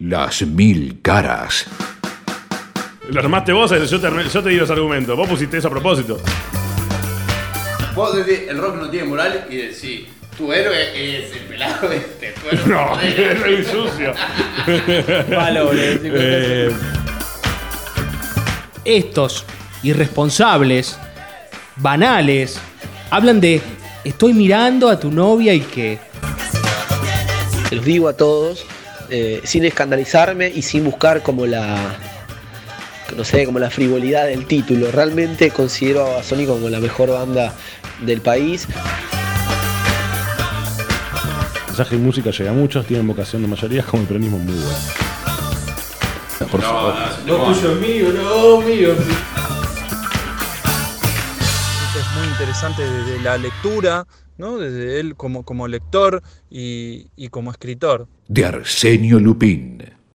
Las mil caras. Lo armaste vos, yo te, yo te di los argumentos. Vos pusiste eso a propósito. Vos decís, el rock no tiene moral y decís, tu héroe es el pelado este. Tu héroe No, es es muy sucio. Valores. Eh, Estos irresponsables, banales, hablan de estoy mirando a tu novia y que los digo a todos, eh, sin escandalizarme y sin buscar como la, no sé, como la frivolidad del título. Realmente considero a Babasónicos como la mejor banda del país. mensaje y música llega a muchos, tienen vocación de mayoría, como el peronismo muy bueno. Por favor. no tuyo es mío, no mío. es muy interesante desde la lectura, ¿no? desde él como, como lector y, y como escritor. De Arsenio Lupín.